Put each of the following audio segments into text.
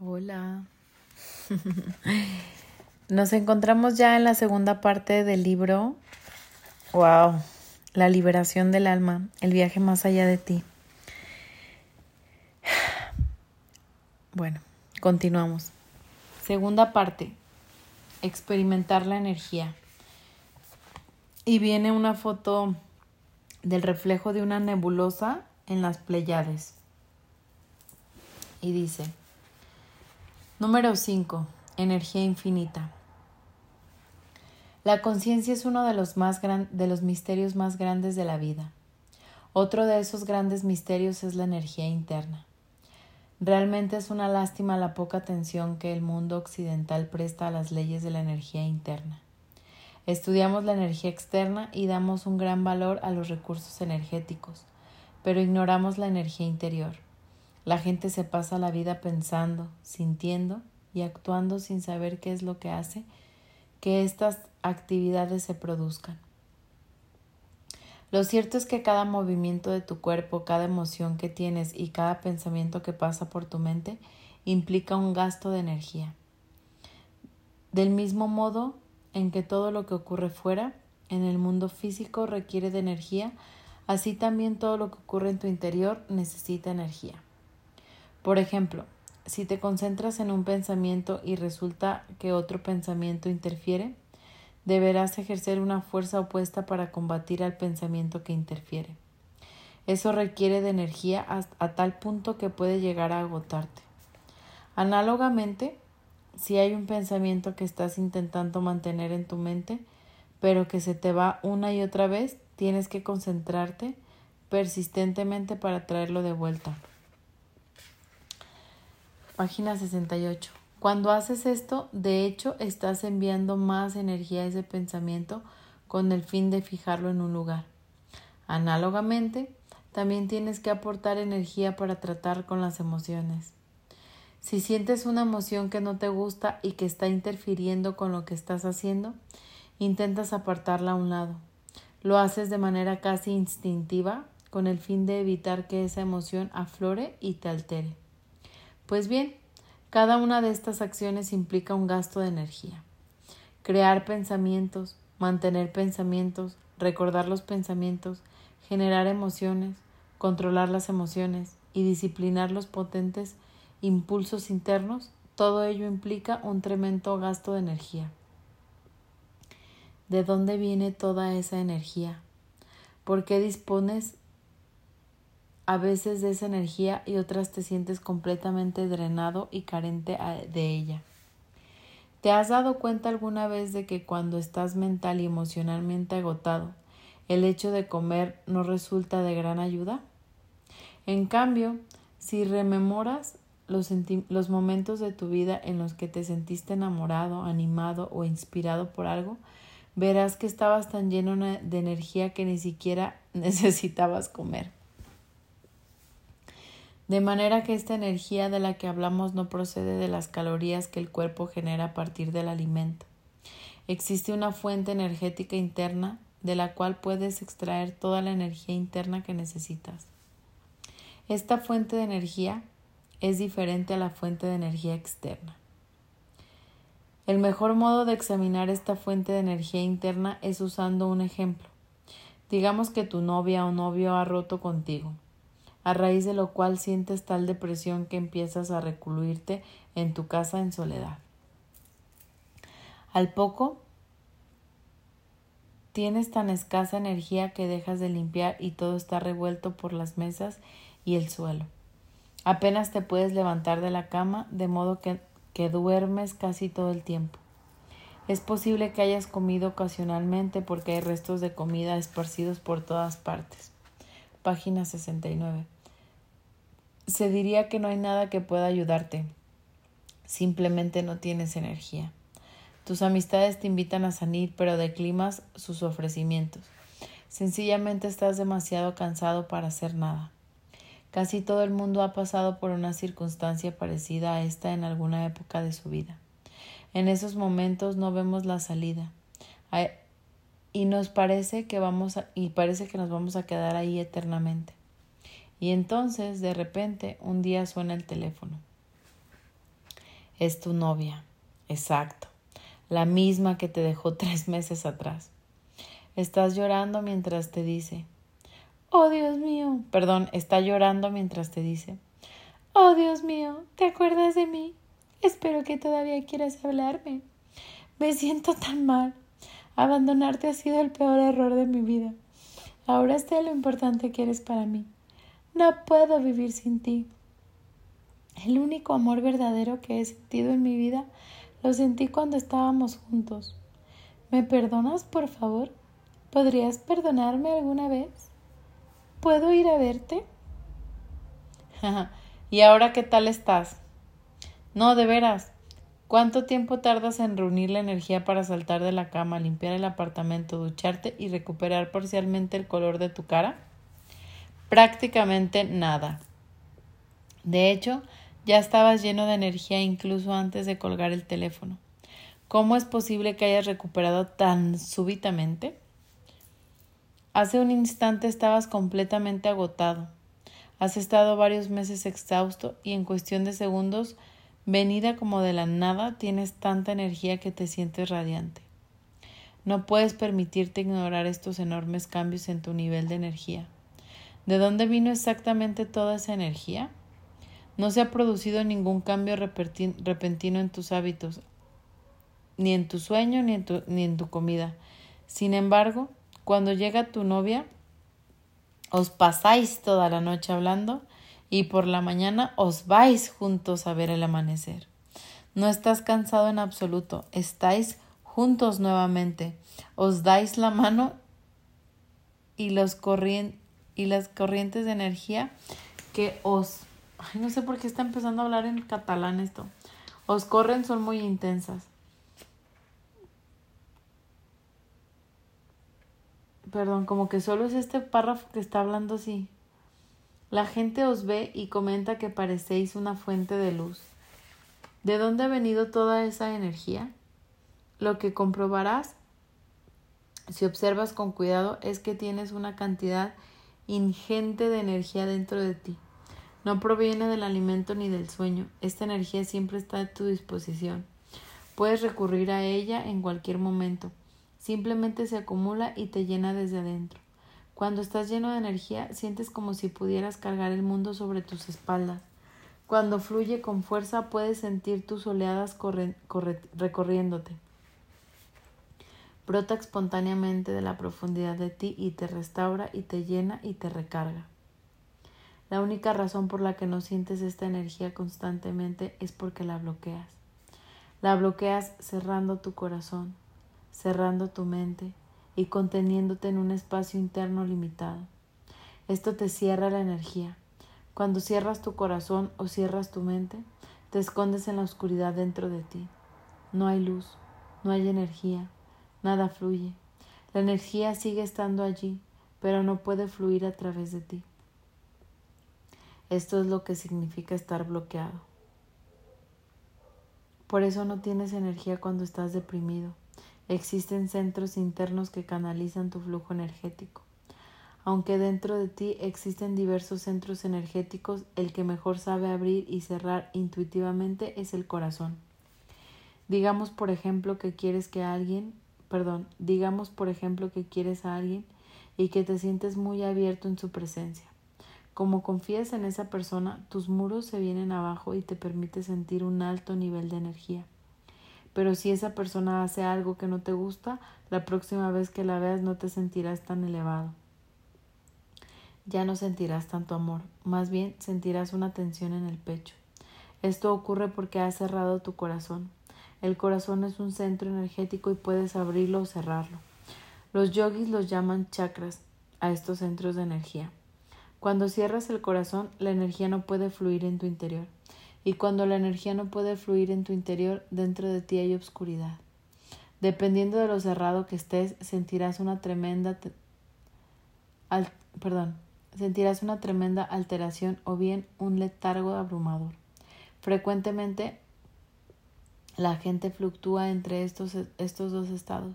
Hola. Nos encontramos ya en la segunda parte del libro. Wow, la liberación del alma, el viaje más allá de ti. Bueno, continuamos. Segunda parte, experimentar la energía. Y viene una foto del reflejo de una nebulosa en las Pleiades. Y dice, número 5, energía infinita. La conciencia es uno de los, más de los misterios más grandes de la vida. Otro de esos grandes misterios es la energía interna. Realmente es una lástima la poca atención que el mundo occidental presta a las leyes de la energía interna. Estudiamos la energía externa y damos un gran valor a los recursos energéticos, pero ignoramos la energía interior. La gente se pasa la vida pensando, sintiendo y actuando sin saber qué es lo que hace que estas actividades se produzcan. Lo cierto es que cada movimiento de tu cuerpo, cada emoción que tienes y cada pensamiento que pasa por tu mente implica un gasto de energía. Del mismo modo en que todo lo que ocurre fuera, en el mundo físico, requiere de energía, así también todo lo que ocurre en tu interior necesita energía. Por ejemplo, si te concentras en un pensamiento y resulta que otro pensamiento interfiere, deberás ejercer una fuerza opuesta para combatir al pensamiento que interfiere. Eso requiere de energía a, tal punto que puede llegar a agotarte. Análogamente, si hay un pensamiento que estás intentando mantener en tu mente, pero que se te va una y otra vez, tienes que concentrarte persistentemente para traerlo de vuelta. Página 68. Cuando haces esto, de hecho, estás enviando más energía a ese pensamiento con el fin de fijarlo en un lugar. Análogamente, también tienes que aportar energía para tratar con las emociones. Si sientes una emoción que no te gusta y que está interfiriendo con lo que estás haciendo, intentas apartarla a un lado. Lo haces de manera casi instintiva con el fin de evitar que esa emoción aflore y te altere. Pues bien, cada una de estas acciones implica un gasto de energía. Crear pensamientos, mantener pensamientos, recordar los pensamientos, generar emociones, controlar las emociones y disciplinar los potentes impulsos internos, todo ello implica un tremendo gasto de energía. ¿De dónde viene toda esa energía? ¿Por qué dispones a veces de esa energía y otras te sientes completamente drenado y carente de ella. ¿Te has dado cuenta alguna vez de que cuando estás mental y emocionalmente agotado, el hecho de comer no resulta de gran ayuda? En cambio, si rememoras los, los, momentos de tu vida en los que te sentiste enamorado, animado o inspirado por algo, verás que estabas tan lleno de energía que ni siquiera necesitabas comer. De manera que esta energía de la que hablamos no procede de las calorías que el cuerpo genera a partir del alimento. Existe una fuente energética interna de la cual puedes extraer toda la energía interna que necesitas. Esta fuente de energía es diferente a la fuente de energía externa. El mejor modo de examinar esta fuente de energía interna es usando un ejemplo. Digamos que tu novia o novio ha roto contigo a raíz de lo cual sientes tal depresión que empiezas a recluirte en tu casa en soledad. Al poco, tienes tan escasa energía que dejas de limpiar y todo está revuelto por las mesas y el suelo. Apenas te puedes levantar de la cama, de modo que, que duermes casi todo el tiempo. Es posible que hayas comido ocasionalmente porque hay restos de comida esparcidos por todas partes. Página 69 se diría que no hay nada que pueda ayudarte. Simplemente no tienes energía. Tus amistades te invitan a salir, pero declimas sus ofrecimientos. Sencillamente estás demasiado cansado para hacer nada. Casi todo el mundo ha pasado por una circunstancia parecida a esta en alguna época de su vida. En esos momentos no vemos la salida y nos parece que vamos y parece que nos vamos a quedar ahí eternamente. Y entonces, de repente, un día suena el teléfono. Es tu novia. Exacto. La misma que te dejó tres meses atrás. Estás llorando mientras te dice, Oh Dios mío. Perdón, está llorando mientras te dice, Oh Dios mío, ¿te acuerdas de mí? Espero que todavía quieras hablarme. Me siento tan mal. Abandonarte ha sido el peor error de mi vida. Ahora sé lo importante que eres para mí. No puedo vivir sin ti. El único amor verdadero que he sentido en mi vida lo sentí cuando estábamos juntos. ¿Me perdonas, por favor? ¿Podrías perdonarme alguna vez? ¿Puedo ir a verte? ¿Y ahora qué tal estás? No, de veras. ¿Cuánto tiempo tardas en reunir la energía para saltar de la cama, limpiar el apartamento, ducharte y recuperar parcialmente el color de tu cara? Prácticamente nada. De hecho, ya estabas lleno de energía incluso antes de colgar el teléfono. ¿Cómo es posible que hayas recuperado tan súbitamente? Hace un instante estabas completamente agotado. Has estado varios meses exhausto y en cuestión de segundos Venida como de la nada, tienes tanta energía que te sientes radiante. No puedes permitirte ignorar estos enormes cambios en tu nivel de energía. ¿De dónde vino exactamente toda esa energía? No se ha producido ningún cambio repentino en tus hábitos, ni en tu sueño, ni en tu, ni en tu comida. Sin embargo, cuando llega tu novia, os pasáis toda la noche hablando y por la mañana os vais juntos a ver el amanecer. No estás cansado en absoluto, estáis juntos nuevamente, os dais la mano y, los y las corrientes de energía que os... Ay, no sé por qué está empezando a hablar en catalán esto. Os corren son muy intensas. Perdón, como que solo es este párrafo que está hablando así. La gente os ve y comenta que parecéis una fuente de luz. ¿De dónde ha venido toda esa energía? Lo que comprobarás, si observas con cuidado, es que tienes una cantidad ingente de energía dentro de ti. No proviene del alimento ni del sueño. Esta energía siempre está a tu disposición. Puedes recurrir a ella en cualquier momento. Simplemente se acumula y te llena desde adentro. Cuando estás lleno de energía, sientes como si pudieras cargar el mundo sobre tus espaldas. Cuando fluye con fuerza, puedes sentir tus oleadas recorriéndote. Brota espontáneamente de la profundidad de ti y te restaura y te llena y te recarga. La única razón por la que no sientes esta energía constantemente es porque la bloqueas. La bloqueas cerrando tu corazón, cerrando tu mente, y conteniéndote en un espacio interno limitado. Esto te cierra la energía. Cuando cierras tu corazón o cierras tu mente, te escondes en la oscuridad dentro de ti. No hay luz, no hay energía, nada fluye. La energía sigue estando allí, pero no puede fluir a través de ti. Esto es lo que significa estar bloqueado. Por eso no tienes energía cuando estás deprimido Existen centros internos que canalizan tu flujo energético. Aunque dentro de ti existen diversos centros energéticos, el que mejor sabe abrir y cerrar intuitivamente es el corazón. Digamos, por ejemplo, que quieres que alguien, perdón, digamos, por ejemplo, que quieres a alguien y que te sientes muy abierto en su presencia. Como confías en esa persona, tus muros se vienen abajo y te permite sentir un alto nivel de energía. Pero si esa persona hace algo que no te gusta, la próxima vez que la veas no te sentirás tan elevado. Ya no sentirás tanto amor, más bien sentirás una tensión en el pecho. Esto ocurre porque has cerrado tu corazón. El corazón es un centro energético y puedes abrirlo o cerrarlo. Los yogis los llaman chakras a estos centros de energía. Cuando cierras el corazón, la energía no puede fluir en tu interior y cuando la energía no puede fluir en tu interior, dentro de ti hay obscuridad. Dependiendo de lo cerrado que estés, sentirás una tremenda perdón, sentirás una tremenda alteración o bien un letargo abrumador. Frecuentemente la gente fluctúa entre estos, estos dos estados.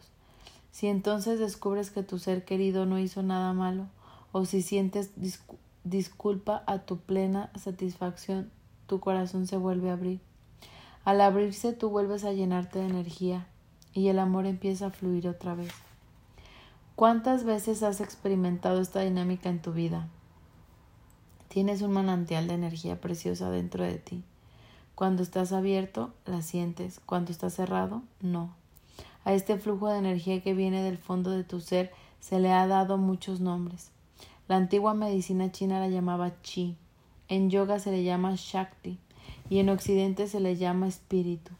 Si entonces descubres que tu ser querido no hizo nada malo, o si sientes disculpa a tu plena satisfacción tu corazón se vuelve a abrir. Al abrirse tú vuelves a llenarte de energía y el amor empieza a fluir otra vez. ¿Cuántas veces has experimentado esta dinámica en tu vida? Tienes un manantial de energía preciosa dentro de ti. Cuando estás abierto, la sientes. Cuando estás cerrado, no. A este flujo de energía que viene del fondo de tu ser se le ha dado muchos nombres. La antigua medicina china la llamaba chi. En yoga se le llama shakti y en Occidente se le llama espíritu.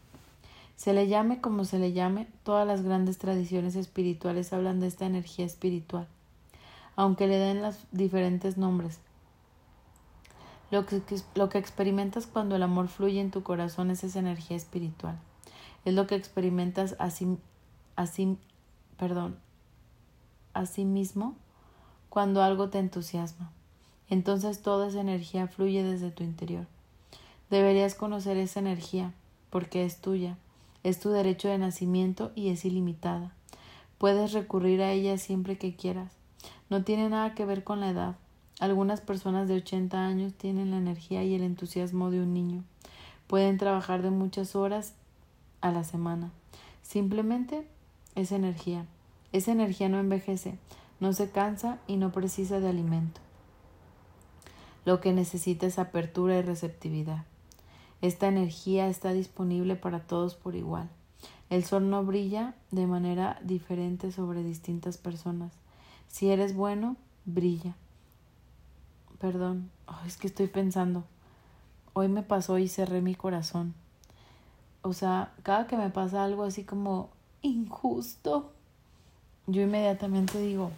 Se le llame como se le llame, todas las grandes tradiciones espirituales hablan de esta energía espiritual, aunque le den los diferentes nombres. Lo que, lo que experimentas cuando el amor fluye en tu corazón es esa energía espiritual. Es lo que experimentas así, así, perdón, a sí mismo cuando algo te entusiasma. Entonces toda esa energía fluye desde tu interior. Deberías conocer esa energía, porque es tuya, es tu derecho de nacimiento y es ilimitada. Puedes recurrir a ella siempre que quieras. No tiene nada que ver con la edad. Algunas personas de 80 años tienen la energía y el entusiasmo de un niño. Pueden trabajar de muchas horas a la semana. Simplemente es energía. Esa energía no envejece, no se cansa y no precisa de alimento. Lo que necesita es apertura y receptividad. Esta energía está disponible para todos por igual. El sol no brilla de manera diferente sobre distintas personas. Si eres bueno, brilla. Perdón, es que estoy pensando. Hoy me pasó y cerré mi corazón. O sea, cada que me pasa algo así como injusto, yo inmediatamente digo,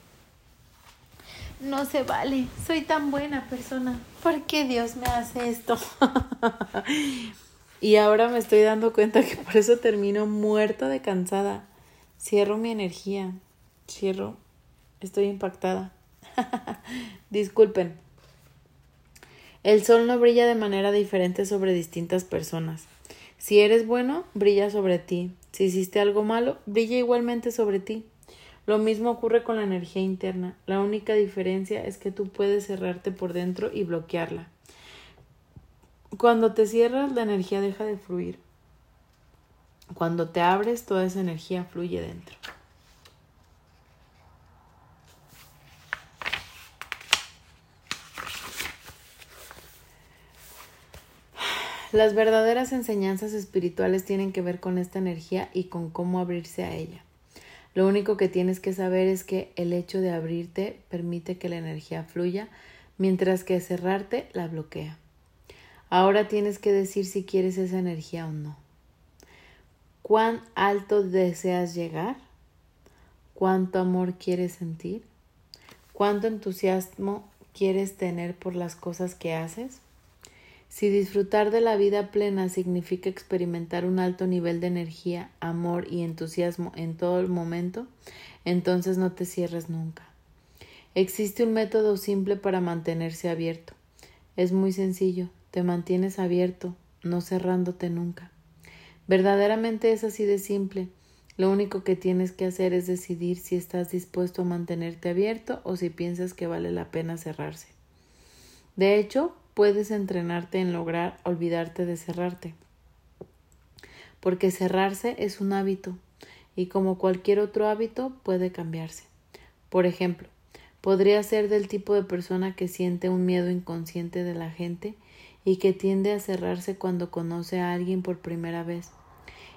no se vale, soy tan buena persona, ¿por qué Dios me hace esto? y ahora me estoy dando cuenta que por eso termino muerta de cansada. Cierro mi energía, cierro, estoy impactada. Disculpen. El sol no brilla de manera diferente sobre distintas personas. Si eres bueno, brilla sobre ti. Si hiciste algo malo, brilla igualmente sobre ti. Lo mismo ocurre con la energía interna. La única diferencia es que tú puedes cerrarte por dentro y bloquearla. Cuando te cierras, la energía deja de fluir. Cuando te abres, toda esa energía fluye dentro. Las verdaderas enseñanzas espirituales tienen que ver con esta energía y con cómo abrirse a ella. Lo único que tienes que saber es que el hecho de abrirte permite que la energía fluya, mientras que cerrarte la bloquea. Ahora tienes que decir si quieres esa energía o no. ¿Cuán alto deseas llegar? ¿Cuánto amor quieres sentir? ¿Cuánto entusiasmo quieres tener por las cosas que haces? Si disfrutar de la vida plena significa experimentar un alto nivel de energía, amor y entusiasmo en todo el momento, entonces no te cierres nunca. Existe un método simple para mantenerse abierto. Es muy sencillo, te mantienes abierto, no cerrándote nunca. Verdaderamente es así de simple. Lo único que tienes que hacer es decidir si estás dispuesto a mantenerte abierto o si piensas que vale la pena cerrarse. De hecho, puedes entrenarte en lograr olvidarte de cerrarte. Porque cerrarse es un hábito y como cualquier otro hábito puede cambiarse. Por ejemplo, podría ser del tipo de persona que siente un miedo inconsciente de la gente y que tiende a cerrarse cuando conoce a alguien por primera vez.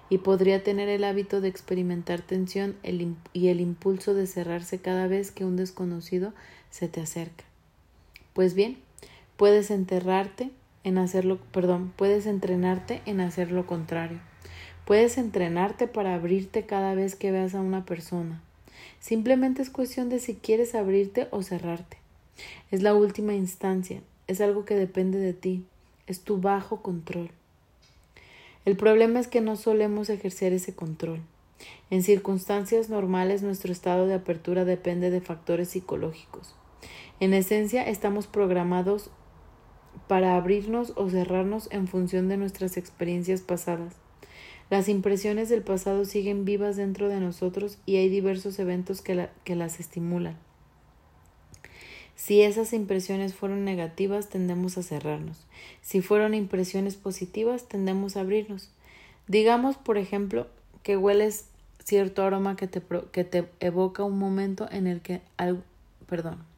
Y podría tener el hábito de experimentar tensión y el impulso de cerrarse cada vez que un desconocido se te acerca. Pues bien, Puedes enterrarte en hacerlo, perdón, puedes entrenarte en hacer lo contrario. Puedes entrenarte para abrirte cada vez que veas a una persona. Simplemente es cuestión de si quieres abrirte o cerrarte. Es la última instancia, es algo que depende de ti, es tu bajo control. El problema es que no solemos ejercer ese control. En circunstancias normales nuestro estado de apertura depende de factores psicológicos. En esencia estamos programados para abrirnos o cerrarnos en función de nuestras experiencias pasadas. Las impresiones del pasado siguen vivas dentro de nosotros y hay diversos eventos que, las estimulan. Si esas impresiones fueron negativas, tendemos a cerrarnos. Si fueron impresiones positivas, tendemos a abrirnos. Digamos, por ejemplo, que hueles cierto aroma que te, que te evoca un momento en el que algo, perdón,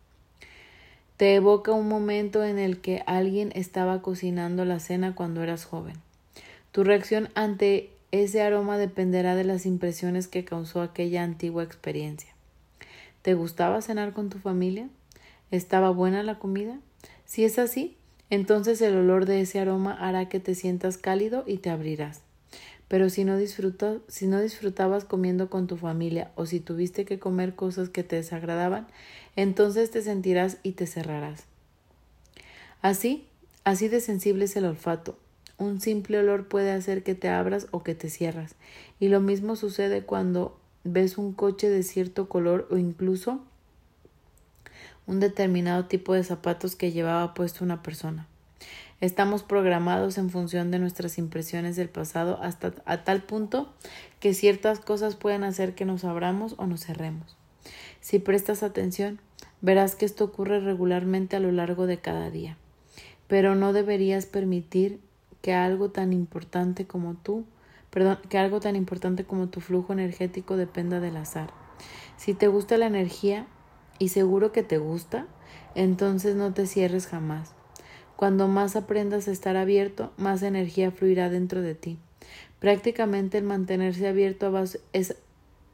te evoca un momento en el que alguien estaba cocinando la cena cuando eras joven. Tu reacción ante ese aroma dependerá de las impresiones que causó aquella antigua experiencia. ¿Te gustaba cenar con tu familia? ¿Estaba buena la comida? Si es así, entonces el olor de ese aroma hará que te sientas cálido y te abrirás. Pero si no, si no disfrutabas comiendo con tu familia o si tuviste que comer cosas que te desagradaban, entonces te sentirás y te cerrarás. Así, así de sensible es el olfato. Un simple olor puede hacer que te abras o que te cierras. Y lo mismo sucede cuando ves un coche de cierto color o incluso un determinado tipo de zapatos que llevaba puesto una persona. Estamos programados en función de nuestras impresiones del pasado hasta a tal punto que ciertas cosas pueden hacer que nos abramos o nos cerremos. Si prestas atención, verás que esto ocurre regularmente a lo largo de cada día. Pero no deberías permitir que algo tan importante como tú perdón, que algo tan importante como tu flujo energético dependa del azar. Si te gusta la energía, y seguro que te gusta, entonces no te cierres jamás. Cuando más aprendas a estar abierto, más energía fluirá dentro de ti. Prácticamente el mantenerse abierto es,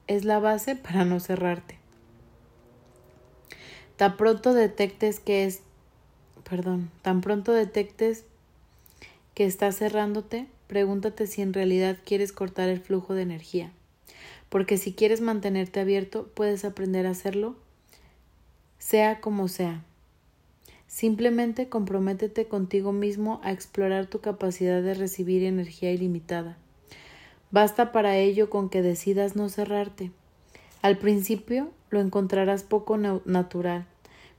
es la base para no cerrarte. Tan pronto detectes que es, perdón, tan pronto detectes que estás cerrándote, pregúntate si en realidad quieres cortar el flujo de energía. Porque si quieres mantenerte abierto, puedes aprender a hacerlo, sea como sea. Simplemente comprométete contigo mismo a explorar tu capacidad de recibir energía ilimitada. Basta para ello con que decidas no cerrarte. Al principio lo encontrarás poco natural,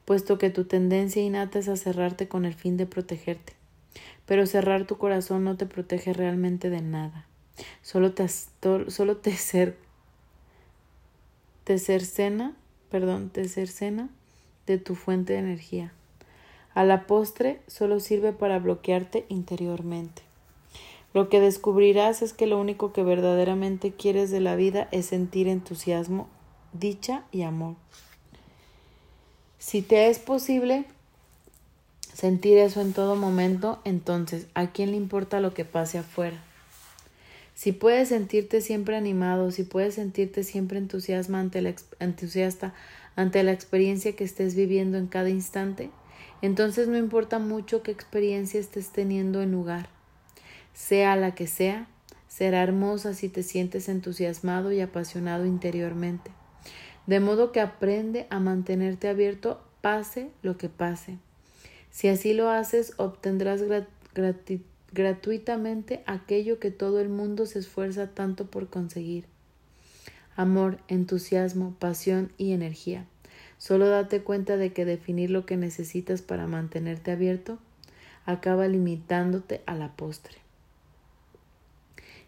puesto que tu tendencia innata es a cerrarte con el fin de protegerte pero cerrar tu corazón no te protege realmente de nada. Solo te, solo te, cer, te cercena, perdón, te cercena de tu fuente de energía. A la postre solo sirve para bloquearte interiormente. Lo que descubrirás es que lo único que verdaderamente quieres de la vida es sentir entusiasmo, dicha y amor. Si te es posible, sentir eso en todo momento, entonces, ¿a quién le importa lo que pase afuera? Si puedes sentirte siempre animado, si puedes sentirte siempre entusiasta ante la experiencia que estés viviendo en cada instante, entonces no importa mucho qué experiencia estés teniendo en lugar. Sea la que sea, será hermosa si te sientes entusiasmado y apasionado interiormente. De modo que aprende a mantenerte abierto pase lo que pase. Si así lo haces, obtendrás gratuitamente aquello que todo el mundo se esfuerza tanto por conseguir. Amor, entusiasmo, pasión y energía. Solo date cuenta de que definir lo que necesitas para mantenerte abierto acaba limitándote a la postre.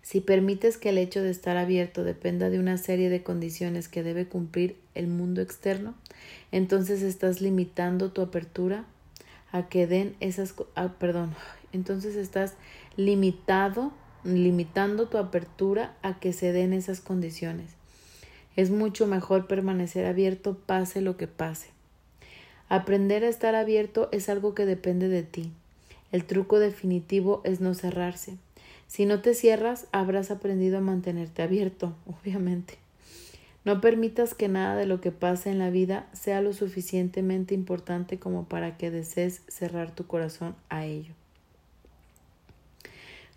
Si permites que el hecho de estar abierto dependa de una serie de condiciones que debe cumplir el mundo externo, entonces estás limitando tu apertura a que den esas, ah, perdón, entonces estás limitado, limitando tu apertura a que se den esas condiciones. Es mucho mejor permanecer abierto pase lo que pase. Aprender a estar abierto es algo que depende de ti. El truco definitivo es no cerrarse. Si no te cierras, habrás aprendido a mantenerte abierto, obviamente. No permitas que nada de lo que pase en la vida sea lo suficientemente importante como para que desees cerrar tu corazón a ello.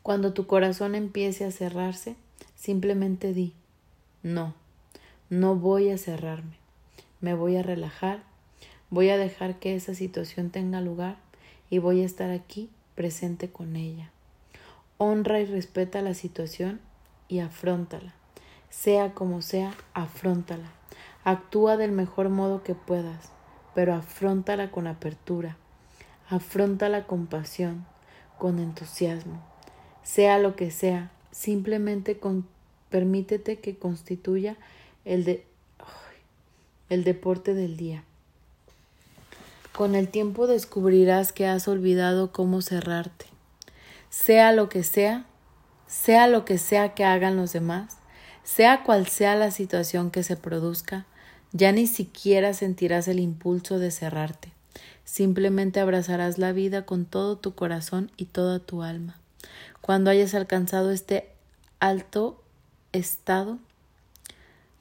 Cuando tu corazón empiece a cerrarse, simplemente di, no, no voy a cerrarme, me voy a relajar, voy a dejar que esa situación tenga lugar y voy a estar aquí presente con ella. Honra y respeta la situación y afrontala. Sea como sea, afróntala. Actúa del mejor modo que puedas, pero afróntala con apertura. Afróntala con pasión, con entusiasmo. Sea lo que sea, simplemente permítete que constituya el, de, el deporte del día. Con el tiempo descubrirás que has olvidado cómo cerrarte. Sea lo que sea, sea lo que sea que hagan los demás, sea cual sea la situación que se produzca, ya ni siquiera sentirás el impulso de cerrarte. Simplemente abrazarás la vida con todo tu corazón y toda tu alma. Cuando hayas alcanzado este alto estado,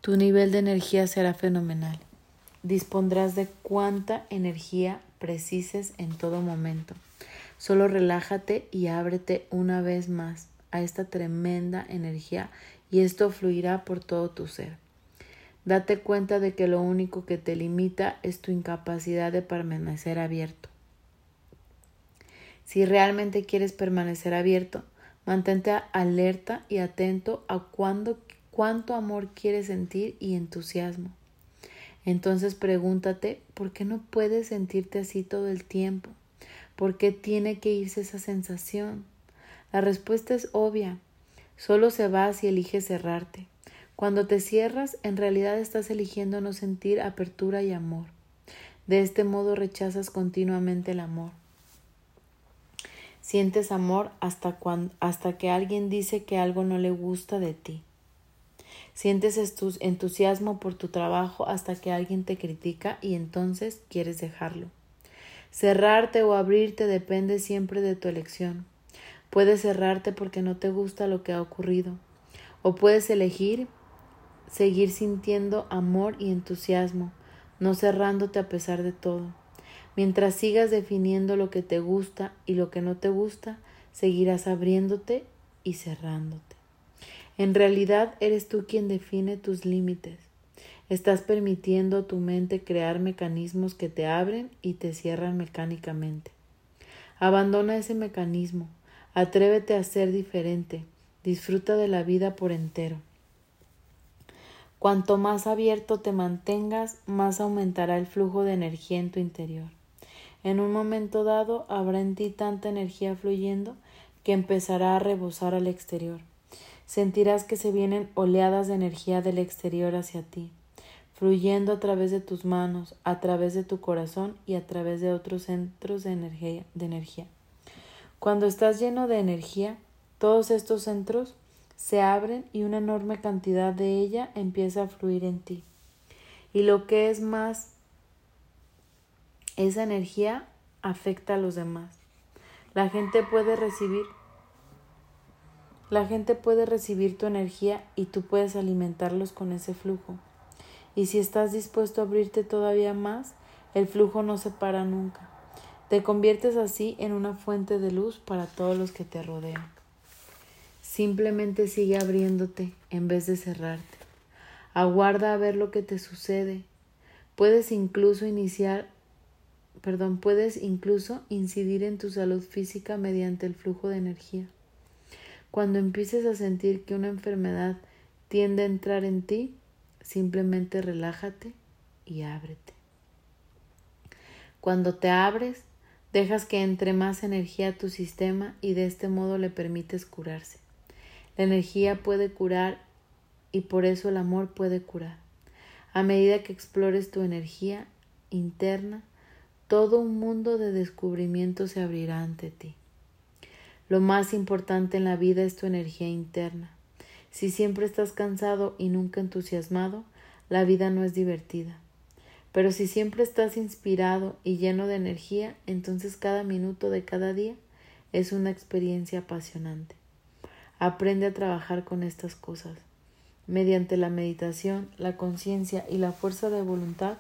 tu nivel de energía será fenomenal. Dispondrás de cuánta energía precises en todo momento. Solo relájate y ábrete una vez más a esta tremenda energía y esto fluirá por todo tu ser. Date cuenta de que lo único que te limita es tu incapacidad de permanecer abierto. Si realmente quieres permanecer abierto, mantente alerta y atento a cuándo, cuánto amor quieres sentir y entusiasmo. Entonces pregúntate, ¿por qué no puedes sentirte así todo el tiempo? ¿Por qué tiene que irse esa sensación? La respuesta es obvia. Solo se va si eliges cerrarte. Cuando te cierras, en realidad estás eligiendo no sentir apertura y amor. De este modo rechazas continuamente el amor. Sientes amor hasta, cuando, hasta que alguien dice que algo no le gusta de ti. Sientes entusiasmo por tu trabajo hasta que alguien te critica y entonces quieres dejarlo. Cerrarte o abrirte depende siempre de tu elección. Puedes cerrarte porque no te gusta lo que ha ocurrido, o puedes elegir seguir sintiendo amor y entusiasmo, no cerrándote a pesar de todo. Mientras sigas definiendo lo que te gusta y lo que no te gusta, seguirás abriéndote y cerrándote. En realidad eres tú quien define tus límites. Estás permitiendo a tu mente crear mecanismos que te abren y te cierran mecánicamente. Abandona ese mecanismo, atrévete a ser diferente, disfruta de la vida por entero. Cuanto más abierto te mantengas, más aumentará el flujo de energía en tu interior. En un momento dado habrá en ti tanta energía fluyendo que empezará a rebosar al exterior. Sentirás que se vienen oleadas de energía del exterior hacia ti, fluyendo a través de tus manos, a través de tu corazón y a través de otros centros de energía. De energía. Cuando estás lleno de energía, todos estos centros se abren y una enorme cantidad de ella empieza a fluir en ti. Y lo que es más, esa energía afecta a los demás. La gente puede recibir la gente puede recibir tu energía y tú puedes alimentarlos con ese flujo. Y si estás dispuesto a abrirte todavía más, el flujo no se para nunca. Te conviertes así en una fuente de luz para todos los que te rodean. Simplemente sigue abriéndote en vez de cerrarte. Aguarda a ver lo que te sucede. Puedes incluso iniciar, perdón, puedes incluso incidir en tu salud física mediante el flujo de energía. Cuando empieces a sentir que una enfermedad tiende a entrar en ti, simplemente relájate y ábrete. Cuando te abres, dejas que entre más energía a tu sistema y de este modo le permites curarse. La energía puede curar y por eso el amor puede curar. A medida que explores tu energía interna, todo un mundo de descubrimiento se abrirá ante ti. Lo más importante en la vida es tu energía interna. Si siempre estás cansado y nunca entusiasmado, la vida no es divertida. Pero si siempre estás inspirado y lleno de energía, entonces cada minuto de cada día es una experiencia apasionante. Aprende a trabajar con estas cosas. Mediante la meditación, la conciencia y la fuerza de voluntad,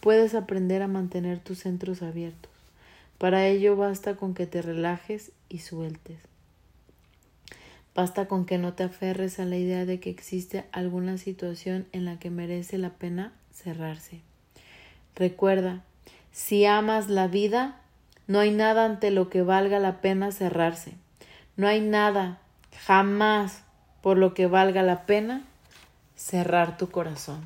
puedes aprender a mantener tus centros abiertos. Para ello basta con que te relajes y sueltes. Basta con que no te aferres a la idea de que existe alguna situación en la que merece la pena cerrarse. Recuerda, si amas la vida, no hay nada ante lo que valga la pena cerrarse. No hay nada, jamás, por lo que valga la pena cerrar tu corazón.